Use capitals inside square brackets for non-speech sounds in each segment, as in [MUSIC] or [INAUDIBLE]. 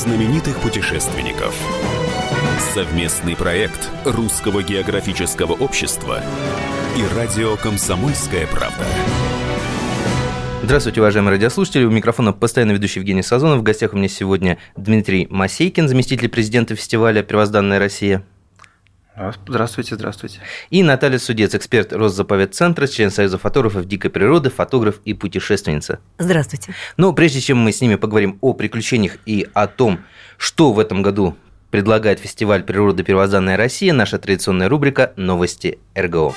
знаменитых путешественников. Совместный проект Русского географического общества и радио «Комсомольская правда». Здравствуйте, уважаемые радиослушатели. У микрофона постоянно ведущий Евгений Сазонов. В гостях у меня сегодня Дмитрий Масейкин, заместитель президента фестиваля «Первозданная Россия». Здравствуйте, здравствуйте. И Наталья Судец, эксперт Росзаповедцентра, член Союза фотографов дикой природы, фотограф и путешественница. Здравствуйте. Но прежде чем мы с ними поговорим о приключениях и о том, что в этом году предлагает фестиваль природы «Первозданная Россия», наша традиционная рубрика «Новости РГО».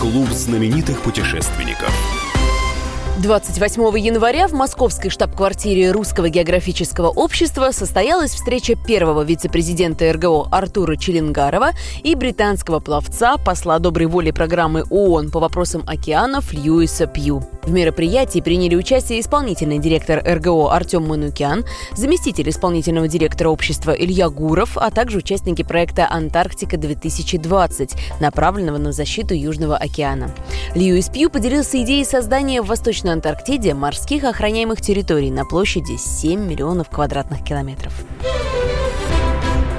Клуб знаменитых путешественников – 28 января в московской штаб-квартире Русского географического общества состоялась встреча первого вице-президента РГО Артура Челенгарова и британского пловца, посла доброй воли программы ООН по вопросам океанов Льюиса Пью. В мероприятии приняли участие исполнительный директор РГО Артем Манукян, заместитель исполнительного директора общества Илья Гуров, а также участники проекта «Антарктика-2020», направленного на защиту Южного океана. Льюис Пью поделился идеей создания в Восточной Восточной Антарктиде морских охраняемых территорий на площади 7 миллионов квадратных километров.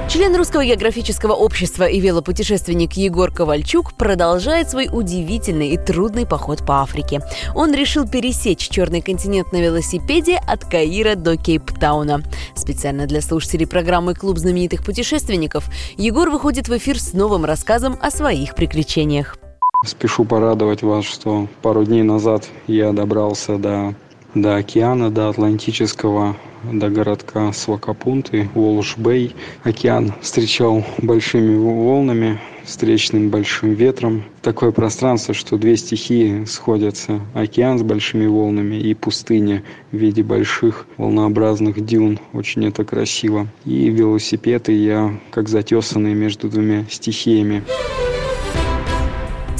Член Русского географического общества и велопутешественник Егор Ковальчук продолжает свой удивительный и трудный поход по Африке. Он решил пересечь Черный континент на велосипеде от Каира до Кейптауна. Специально для слушателей программы «Клуб знаменитых путешественников» Егор выходит в эфир с новым рассказом о своих приключениях. Спешу порадовать вас, что пару дней назад я добрался до, до океана, до Атлантического, до городка Свакапунты, Волш-Бэй. Океан встречал большими волнами, встречным большим ветром. Такое пространство, что две стихии сходятся. Океан с большими волнами и пустыня в виде больших волнообразных дюн. Очень это красиво. И велосипеды я как затесанный между двумя стихиями.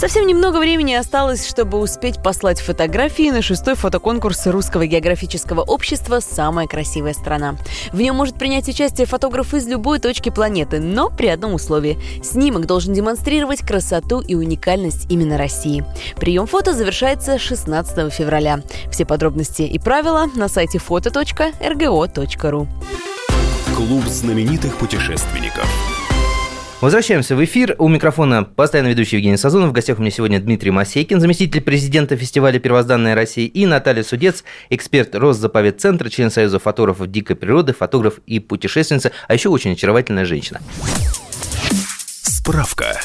Совсем немного времени осталось, чтобы успеть послать фотографии на шестой фотоконкурс Русского географического общества «Самая красивая страна». В нем может принять участие фотограф из любой точки планеты, но при одном условии. Снимок должен демонстрировать красоту и уникальность именно России. Прием фото завершается 16 февраля. Все подробности и правила на сайте foto.rgo.ru. Клуб знаменитых путешественников. Возвращаемся в эфир. У микрофона постоянно ведущий Евгений Сазонов. В гостях у меня сегодня Дмитрий Масейкин, заместитель президента фестиваля «Первозданная Россия», и Наталья Судец, эксперт Росзаповедцентра, член Союза фотографов дикой природы, фотограф и путешественница, а еще очень очаровательная женщина. Справка.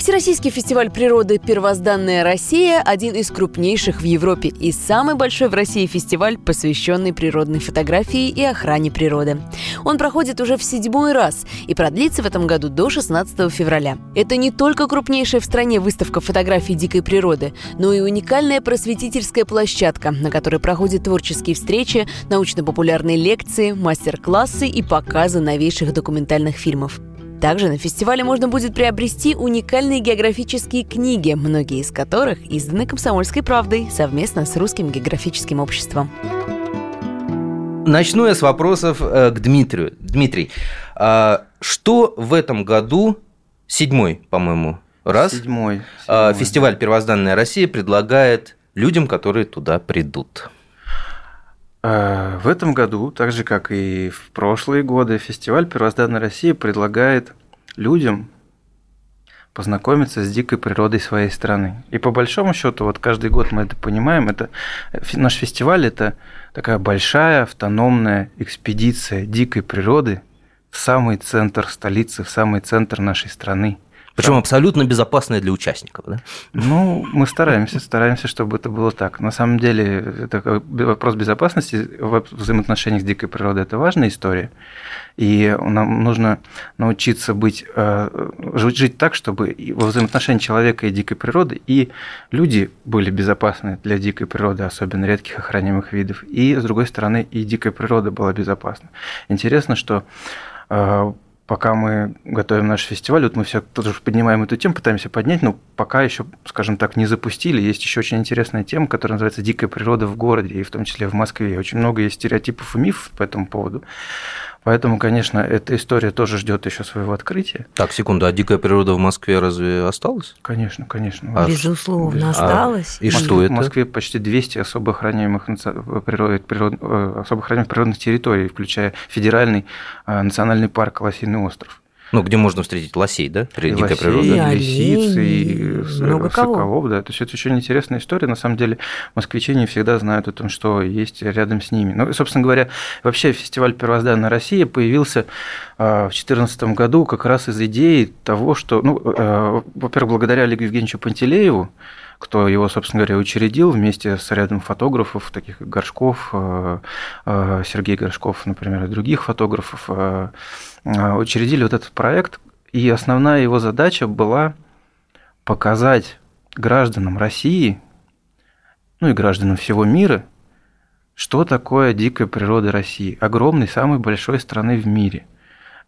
Всероссийский фестиваль природы «Первозданная Россия» – один из крупнейших в Европе и самый большой в России фестиваль, посвященный природной фотографии и охране природы. Он проходит уже в седьмой раз и продлится в этом году до 16 февраля. Это не только крупнейшая в стране выставка фотографий дикой природы, но и уникальная просветительская площадка, на которой проходят творческие встречи, научно-популярные лекции, мастер-классы и показы новейших документальных фильмов. Также на фестивале можно будет приобрести уникальные географические книги, многие из которых изданы «Комсомольской правдой» совместно с Русским географическим обществом. Начну я с вопросов э, к Дмитрию. Дмитрий, а что в этом году, седьмой, по-моему, раз, седьмой, а, седьмой. фестиваль «Первозданная Россия» предлагает людям, которые туда придут? Э, в этом году, так же как и в прошлые годы, фестиваль «Первозданная Россия» предлагает людям познакомиться с дикой природой своей страны. И по большому счету, вот каждый год мы это понимаем, это наш фестиваль это такая большая автономная экспедиция дикой природы в самый центр столицы, в самый центр нашей страны. Причем абсолютно безопасная для участников, да? Ну, мы стараемся, стараемся, чтобы это было так. На самом деле, это вопрос безопасности в взаимоотношениях с дикой природой – это важная история. И нам нужно научиться быть, э, жить так, чтобы во взаимоотношении человека и дикой природы и люди были безопасны для дикой природы, особенно редких охраняемых видов, и, с другой стороны, и дикая природа была безопасна. Интересно, что э, пока мы готовим наш фестиваль, вот мы все тоже поднимаем эту тему, пытаемся поднять, но пока еще, скажем так, не запустили. Есть еще очень интересная тема, которая называется «Дикая природа в городе», и в том числе в Москве. Очень много есть стереотипов и мифов по этому поводу. Поэтому, конечно, эта история тоже ждет еще своего открытия. Так, секунду, а дикая природа в Москве разве осталась? Конечно, конечно. А Безусловно, а- осталось. И Москве- что это? В Москве почти 200 особо охраняемых, наци- природ- природ- э, особо охраняемых природных территорий, включая федеральный э, национальный парк Лосиный остров. Ну, где можно встретить лосей, да? При И дикой природе. И лисиц, и кого. соколов, да. То есть это очень интересная история. На самом деле москвичи не всегда знают о том, что есть рядом с ними. Ну, собственно говоря, вообще фестиваль «Первозданная Россия» появился а, в 2014 году как раз из идеи того, что, ну, э, во-первых, благодаря Олегу Евгеньевичу Пантелееву, кто его, собственно говоря, учредил вместе с рядом фотографов, таких как Горшков, э, э, Сергей Горшков, например, и других фотографов, э, учредили вот этот проект. И основная его задача была показать гражданам России, ну и гражданам всего мира, что такое дикая природа России, огромной, самой большой страны в мире.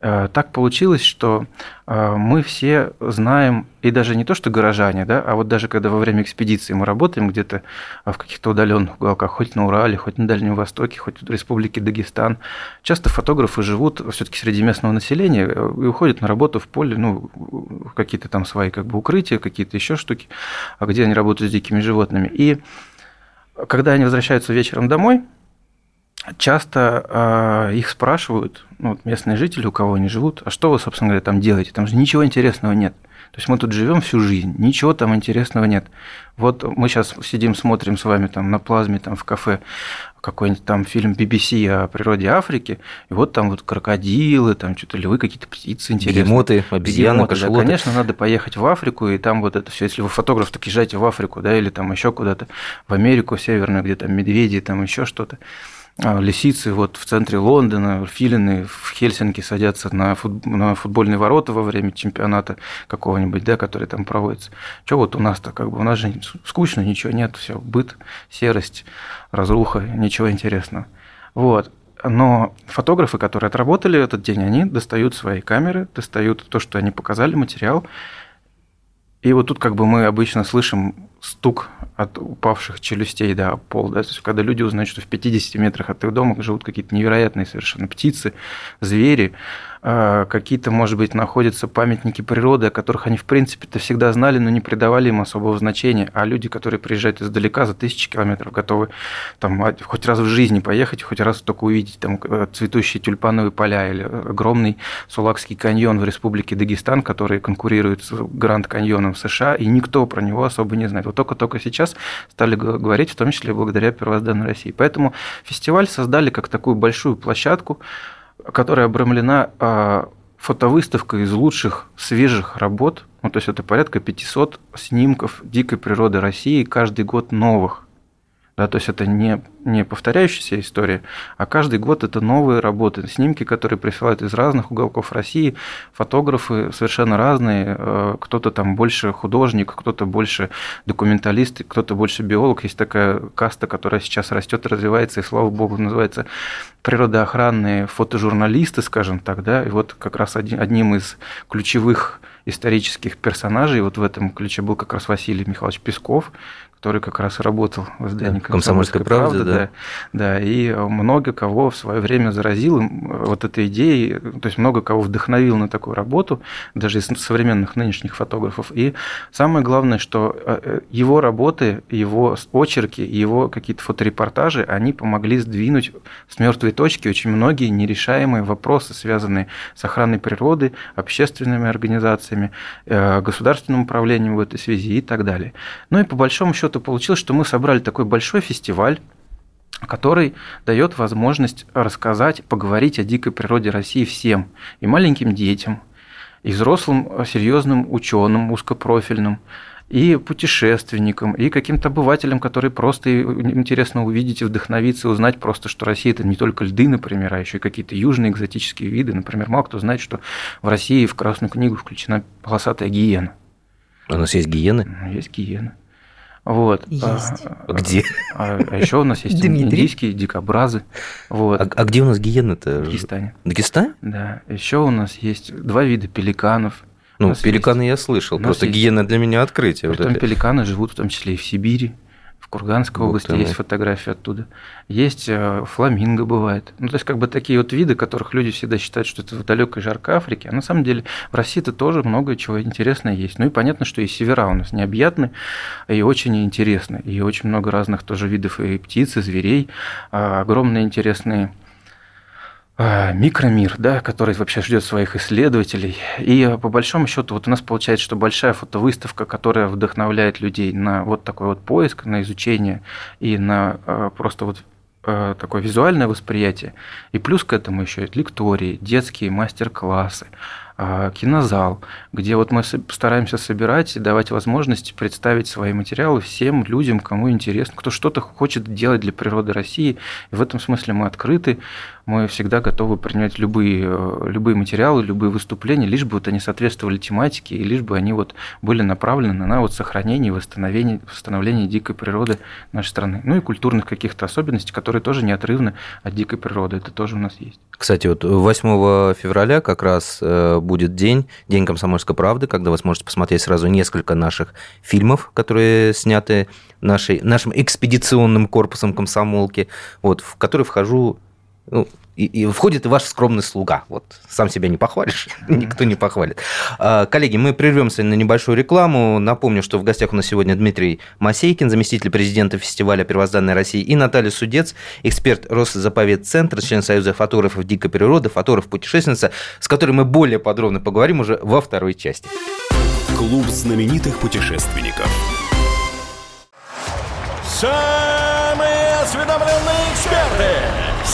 Э, Так получилось, что э, мы все знаем, и даже не то, что горожане, да, а вот даже когда во время экспедиции мы работаем где-то в каких-то удаленных уголках, хоть на Урале, хоть на Дальнем Востоке, хоть в Республике Дагестан, часто фотографы живут все-таки среди местного населения э, и уходят на работу в поле, ну, какие-то там свои как бы укрытия, какие-то еще штуки, а где они работают с дикими животными. И когда они возвращаются вечером домой, часто э, их спрашивают, ну, вот местные жители, у кого они живут, а что вы, собственно говоря, там делаете? Там же ничего интересного нет. То есть мы тут живем всю жизнь, ничего там интересного нет. Вот мы сейчас сидим, смотрим с вами там на плазме, там в кафе какой-нибудь там фильм BBC о природе Африки, и вот там вот крокодилы, там что-то львы, какие-то птицы интересные. Бегемоты, обезьяны, Бегемоты, да, кашалоты. конечно, надо поехать в Африку, и там вот это все. Если вы фотограф, так езжайте в Африку, да, или там еще куда-то в Америку северную, где там медведи, там еще что-то. А, Лисицы вот в центре Лондона, филины в Хельсинки садятся на, фут- на футбольные ворота во время чемпионата какого-нибудь, да, который там проводится. Что вот у нас-то как бы, у нас же скучно, ничего нет, все, быт, серость, разруха, ничего интересного. Вот. Но фотографы, которые отработали этот день, они достают свои камеры, достают то, что они показали, материал. И вот тут как бы мы обычно слышим стук от упавших челюстей да, пол. Да? То есть, когда люди узнают, что в 50 метрах от их дома живут какие-то невероятные совершенно птицы, звери, а, какие-то, может быть, находятся памятники природы, о которых они, в принципе-то, всегда знали, но не придавали им особого значения. А люди, которые приезжают издалека за тысячи километров, готовы там, хоть раз в жизни поехать, хоть раз только увидеть там, э, цветущие тюльпановые поля или огромный Сулакский каньон в республике Дагестан, который конкурирует с Гранд каньоном в США, и никто про него особо не знает. Вот только-только сейчас стали говорить, в том числе благодаря первозданной России. Поэтому фестиваль создали как такую большую площадку, которая обрамлена а, фотовыставкой из лучших свежих работ. Ну, то есть это порядка 500 снимков дикой природы России каждый год новых. Да, то есть это не, не повторяющаяся история, а каждый год это новые работы, снимки, которые присылают из разных уголков России, фотографы совершенно разные, э, кто-то там больше художник, кто-то больше документалист, кто-то больше биолог. Есть такая каста, которая сейчас растет, развивается, и слава богу, называется природоохранные фотожурналисты, скажем так, да, и вот как раз один, одним из ключевых исторических персонажей вот в этом ключе был как раз Василий Михайлович Песков, который как раз работал в издании Да, «Комсомольской правды», да. да. Да, и много кого в свое время заразил им вот этой идеей, то есть много кого вдохновил на такую работу, даже из современных нынешних фотографов. И самое главное, что э, его работы, его очерки, его какие-то фоторепортажи, они помогли сдвинуть с мертвой точки очень многие нерешаемые вопросы, связанные с охраной природы, общественными организациями, э, государственным управлением в этой связи и так далее. Ну и по большому счету получилось, что мы собрали такой большой фестиваль, который дает возможность рассказать, поговорить о дикой природе России всем, и маленьким детям, и взрослым серьезным ученым, узкопрофильным, и путешественникам, и каким-то обывателям, которые просто интересно увидеть и вдохновиться, узнать просто, что Россия это не только льды, например, а еще и какие-то южные экзотические виды. Например, мало кто знает, что в России в Красную книгу включена полосатая гиена. У нас есть гиены? Есть гиена. Вот. Есть. А, Где? А, а еще у нас есть Дмитрий. индийские дикобразы. Вот. А, а где у нас гиены-то? В Дагестане. В Дагестане? Да. Еще у нас есть два вида пеликанов. Ну, пеликаны я слышал. Просто есть- гиена для меня открытие. вот Притом это. пеликаны живут в том числе и в Сибири, В Курганской области есть фотографии оттуда. Есть э, фламинго бывает. Ну, то есть, как бы такие вот виды, которых люди всегда считают, что это в далекой жаркой Африке. А на самом деле в России-то тоже много чего интересного есть. Ну и понятно, что и севера у нас необъятны и очень интересны. И очень много разных тоже видов и птиц, и зверей. А, огромные интересные микромир, да, который вообще ждет своих исследователей. И а, по большому счету вот у нас получается, что большая фотовыставка, которая вдохновляет людей на вот такой вот поиск, на изучение и на а, просто вот такое визуальное восприятие. И плюс к этому еще лектории, детские мастер-классы, кинозал, где вот мы стараемся собирать и давать возможность представить свои материалы всем людям, кому интересно, кто что-то хочет делать для природы России. И в этом смысле мы открыты мы всегда готовы принять любые, э, любые материалы, любые выступления, лишь бы вот они соответствовали тематике, и лишь бы они вот были направлены на вот сохранение и восстановление, восстановление дикой природы нашей страны. Ну и культурных каких-то особенностей, которые тоже неотрывны от дикой природы. Это тоже у нас есть. Кстати, вот 8 февраля как раз э, будет день, День комсомольской правды, когда вы сможете посмотреть сразу несколько наших фильмов, которые сняты нашей, нашим экспедиционным корпусом комсомолки, вот, в который вхожу ну, и, и входит и ваш скромный слуга. Вот сам себя не похвалишь, [LAUGHS] никто не похвалит. А, коллеги, мы прервемся на небольшую рекламу. Напомню, что в гостях у нас сегодня Дмитрий Масейкин, заместитель президента фестиваля «Первозданная Россия», и Наталья Судец, эксперт Росзаповедцентра, член Союза фотографов дикой природы, фотограф-путешественница, с которой мы более подробно поговорим уже во второй части. Клуб знаменитых путешественников. Самые осведомленные!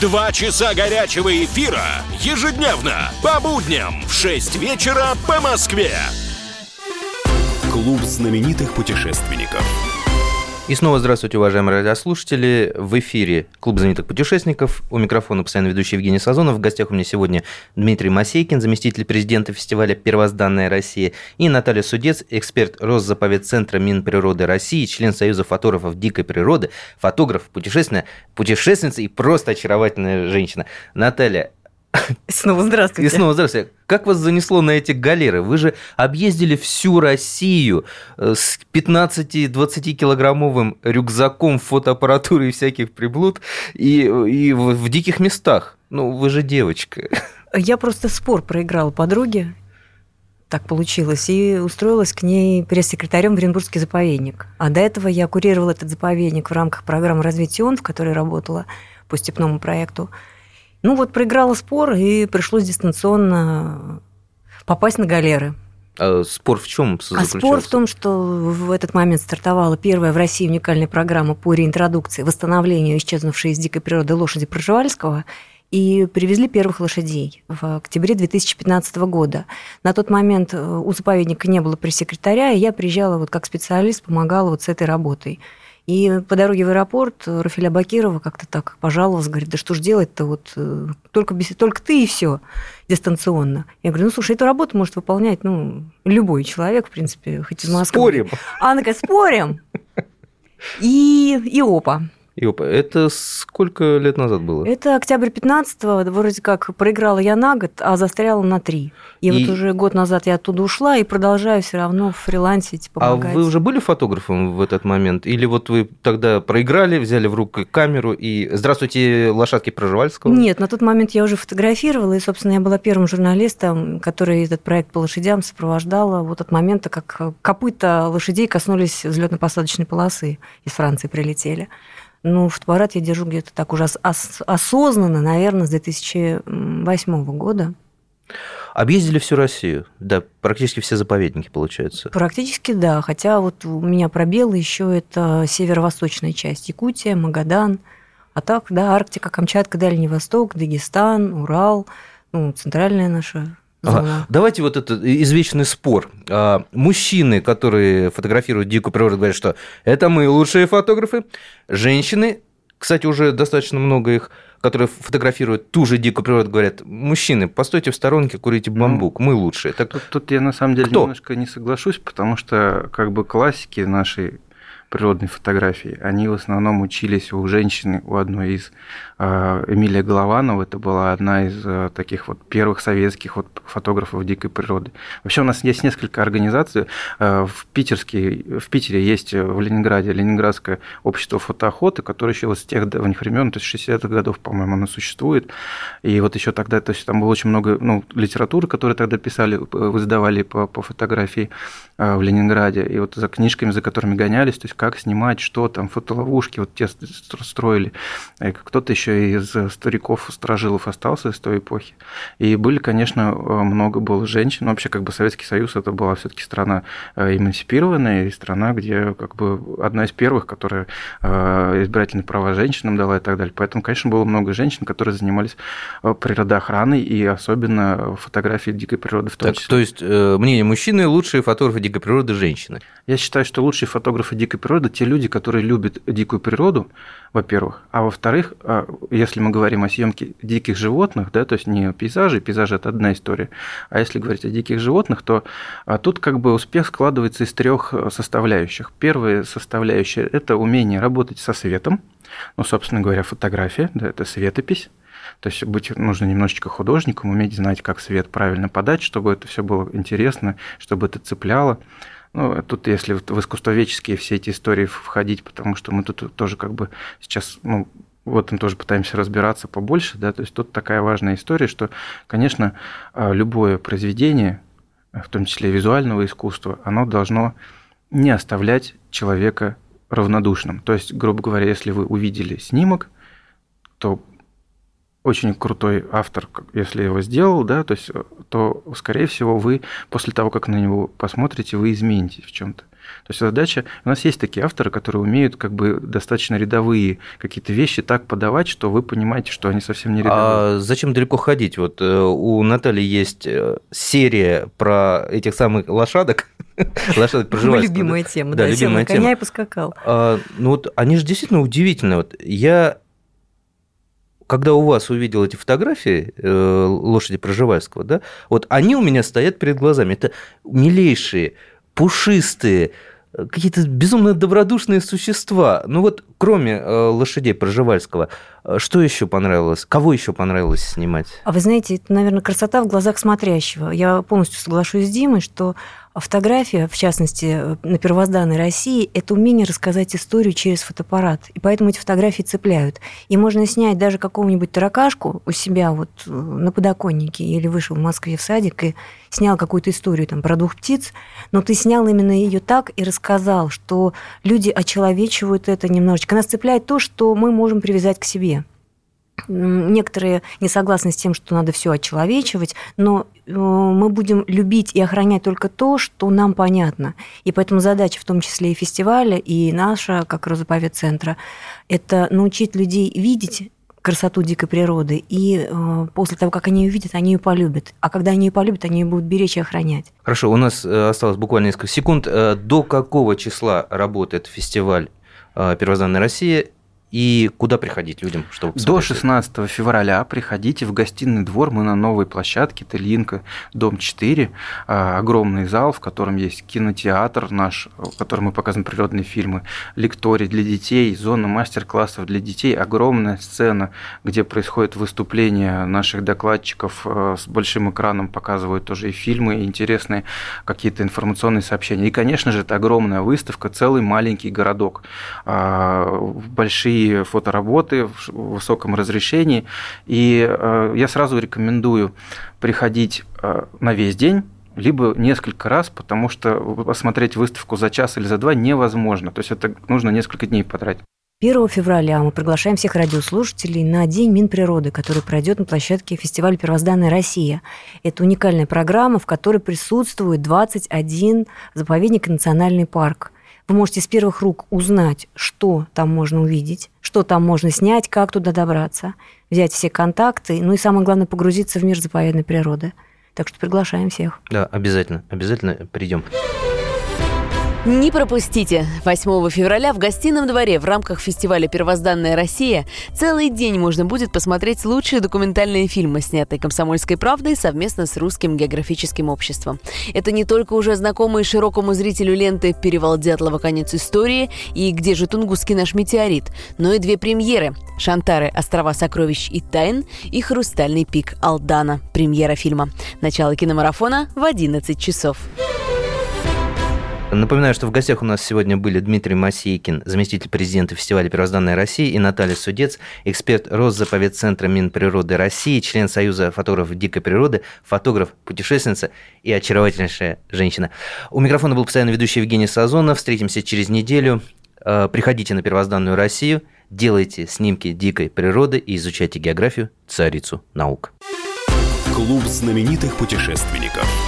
Два часа горячего эфира ежедневно по будням в 6 вечера по Москве. Клуб знаменитых путешественников. И снова здравствуйте, уважаемые радиослушатели. В эфире Клуб знаменитых путешественников. У микрофона постоянно ведущий Евгений Сазонов. В гостях у меня сегодня Дмитрий Масейкин, заместитель президента фестиваля «Первозданная Россия», и Наталья Судец, эксперт Росзаповедцентра Минприроды России, член Союза фотографов дикой природы, фотограф, путешественная, путешественница и просто очаровательная женщина. Наталья, Снова здравствуйте. И снова здравствуйте. Как вас занесло на эти галеры? Вы же объездили всю Россию э, с 15-20 килограммовым рюкзаком фотоаппаратуры и всяких приблуд и, и в, в диких местах. Ну, вы же девочка. Я просто спор проиграла подруге, так получилось, и устроилась к ней пресс-секретарем в Оренбургский заповедник. А до этого я курировала этот заповедник в рамках программы развития ООН, в которой работала по степному проекту. Ну вот проиграла спор, и пришлось дистанционно попасть на галеры. А спор в чем А спор в том, что в этот момент стартовала первая в России уникальная программа по реинтродукции, восстановлению исчезнувшей из дикой природы лошади Проживальского, и привезли первых лошадей в октябре 2015 года. На тот момент э, у заповедника не было пресс-секретаря, и я приезжала вот как специалист, помогала вот с этой работой. И по дороге в аэропорт Рафиля Бакирова как-то так пожаловался, говорит, да что ж делать-то, вот э, только, только ты и все дистанционно. Я говорю, ну слушай, эту работу может выполнять ну, любой человек, в принципе, хоть из Москвы. Спорим. Она говорит, спорим. И, и опа. Иопа, это сколько лет назад было? Это октябрь 15-го, вроде как проиграла я на год, а застряла на три. И, и вот уже год назад я оттуда ушла и продолжаю все равно фрилансить, помогать. А вы уже были фотографом в этот момент? Или вот вы тогда проиграли, взяли в руку камеру и «Здравствуйте, лошадки Проживальского»? Нет, на тот момент я уже фотографировала, и, собственно, я была первым журналистом, который этот проект по лошадям сопровождала вот от момента, как копыта лошадей коснулись взлетно-посадочной полосы, из Франции прилетели. Ну, фотоаппарат я держу где-то так уже ос- осознанно, наверное, с 2008 года. Объездили всю Россию, да, практически все заповедники, получается. Практически, да, хотя вот у меня пробелы еще это северо-восточная часть, Якутия, Магадан, а так, да, Арктика, Камчатка, Дальний Восток, Дагестан, Урал, ну, центральная наша Ага. Давайте вот этот извечный спор. А, мужчины, которые фотографируют дикую природу, говорят, что это мы лучшие фотографы. Женщины, кстати, уже достаточно много их, которые фотографируют ту же дикую природу, говорят, мужчины, постойте в сторонке, курите бамбук, мы лучшие. Так... Тут, тут я на самом деле Кто? немножко не соглашусь, потому что как бы классики нашей природной фотографии, они в основном учились у женщины, у одной из Эмилия Голованова, это была одна из а, таких вот первых советских вот фотографов дикой природы. Вообще у нас есть несколько организаций. А, в, Питерске, в Питере есть в Ленинграде Ленинградское общество фотоохоты, которое еще с тех давних времен, то есть 60-х годов, по-моему, оно существует. И вот еще тогда, то есть там было очень много ну, литературы, которую тогда писали, вы издавали по, по фотографии в Ленинграде. И вот за книжками, за которыми гонялись, то есть как снимать, что там, фотоловушки, вот те строили. Кто-то еще из стариков, сторожилов остался из той эпохи. И были, конечно, много было женщин. Но вообще, как бы Советский Союз это была все-таки страна э, эмансипированная и страна, где как бы одна из первых, которая э, избирательные права женщинам дала и так далее. Поэтому, конечно, было много женщин, которые занимались э, природоохраной и особенно фотографией дикой природы в том так, числе. То есть, мнение мужчины, лучшие фотографы дикой природы – женщины? Я считаю, что лучшие фотографы дикой природы – те люди, которые любят дикую природу, во-первых. А во-вторых, а, если мы говорим о съемке диких животных, да, то есть не пейзажи, пейзажи – это одна история, а если говорить о диких животных, то а, тут как бы успех складывается из трех э, составляющих. Первая составляющая – это умение работать со светом, ну, собственно говоря, фотография, да, это светопись, то есть быть нужно немножечко художником, уметь знать, как свет правильно подать, чтобы это все было интересно, чтобы это цепляло. Ну, тут если в искусствоведческие все эти истории входить, потому что мы тут тоже как бы сейчас, ну, в этом тоже пытаемся разбираться побольше, да, то есть тут такая важная история, что, конечно, а, любое произведение, в том числе визуального искусства, оно должно не оставлять человека равнодушным. То есть, грубо говоря, если вы увидели снимок, то очень крутой автор, если его сделал, да, то есть, то, скорее всего, вы после того, как на него посмотрите, вы изменитесь в чем-то. То есть задача, у нас есть такие авторы, которые умеют как бы достаточно рядовые какие-то вещи так подавать, что вы понимаете, что они совсем не рядовые. А зачем далеко ходить? Вот э, у Натальи есть э, серия про этих самых лошадок, [LAUGHS] лошадок проживальского. Любимая тема, да, любимая тема. коня и поскакал. А, ну вот они же действительно удивительные. Вот я когда у вас увидел эти фотографии э, лошади Проживальского, да, вот они у меня стоят перед глазами. Это милейшие, пушистые, какие-то безумно добродушные существа. Ну вот, кроме э, лошадей Проживальского, э, что еще понравилось? Кого еще понравилось снимать? А вы знаете, это, наверное, красота в глазах смотрящего. Я полностью соглашусь с Димой, что фотография, в частности, на первозданной России, это умение рассказать историю через фотоаппарат. И поэтому эти фотографии цепляют. И можно снять даже какого-нибудь таракашку у себя вот э, на подоконнике или вышел в Москве в садик и снял какую-то историю там, про двух птиц, но ты снял именно ее так и рассказал, что люди очеловечивают это немножечко. Нас цепляет то, что мы можем привязать к себе. Некоторые не согласны с тем, что надо все очеловечивать, но э, мы будем любить и охранять только то, что нам понятно. И поэтому задача, в том числе и фестиваля, и наша, как Розыповед центра, это научить людей видеть красоту дикой природы, и э, после того, как они ее увидят, они ее полюбят. А когда они ее полюбят, они ее будут беречь и охранять. Хорошо, у нас э, осталось буквально несколько секунд. До какого числа работает фестиваль «Первозданная Россия» И куда приходить людям, чтобы посмотреть? До 16 февраля приходите в гостиный двор. Мы на новой площадке Тельинка, дом 4. А, огромный зал, в котором есть кинотеатр наш, в котором мы показываем природные фильмы, лекторий для детей, зона мастер-классов для детей, огромная сцена, где происходит выступление наших докладчиков а, с большим экраном, показывают тоже и фильмы, и интересные какие-то информационные сообщения. И, конечно же, это огромная выставка, целый маленький городок. А, большие большие фотоработы в высоком разрешении. И э, я сразу рекомендую приходить э, на весь день, либо несколько раз, потому что посмотреть выставку за час или за два невозможно. То есть это нужно несколько дней потратить. 1 февраля мы приглашаем всех радиослушателей на День Минприроды, который пройдет на площадке фестиваля «Первозданная Россия». Это уникальная программа, в которой присутствует 21 заповедник и национальный парк – вы можете с первых рук узнать, что там можно увидеть, что там можно снять, как туда добраться, взять все контакты, ну и самое главное, погрузиться в мир заповедной природы. Так что приглашаем всех. Да, обязательно, обязательно придем. Не пропустите! 8 февраля в гостином дворе в рамках фестиваля «Первозданная Россия» целый день можно будет посмотреть лучшие документальные фильмы, снятые «Комсомольской правдой» совместно с Русским географическим обществом. Это не только уже знакомые широкому зрителю ленты «Перевал Дятлова. Конец истории» и «Где же Тунгусский наш метеорит», но и две премьеры «Шантары. Острова сокровищ и тайн» и «Хрустальный пик Алдана» премьера фильма. Начало киномарафона в 11 часов. Напоминаю, что в гостях у нас сегодня были Дмитрий Масейкин, заместитель президента фестиваля «Первозданная Россия», и Наталья Судец, эксперт Росзаповедцентра Минприроды России, член Союза фотографов дикой природы, фотограф, путешественница и очаровательнейшая женщина. У микрофона был постоянно ведущий Евгений Сазонов. Встретимся через неделю. Э, приходите на «Первозданную Россию», делайте снимки дикой природы и изучайте географию, царицу наук. Клуб знаменитых путешественников.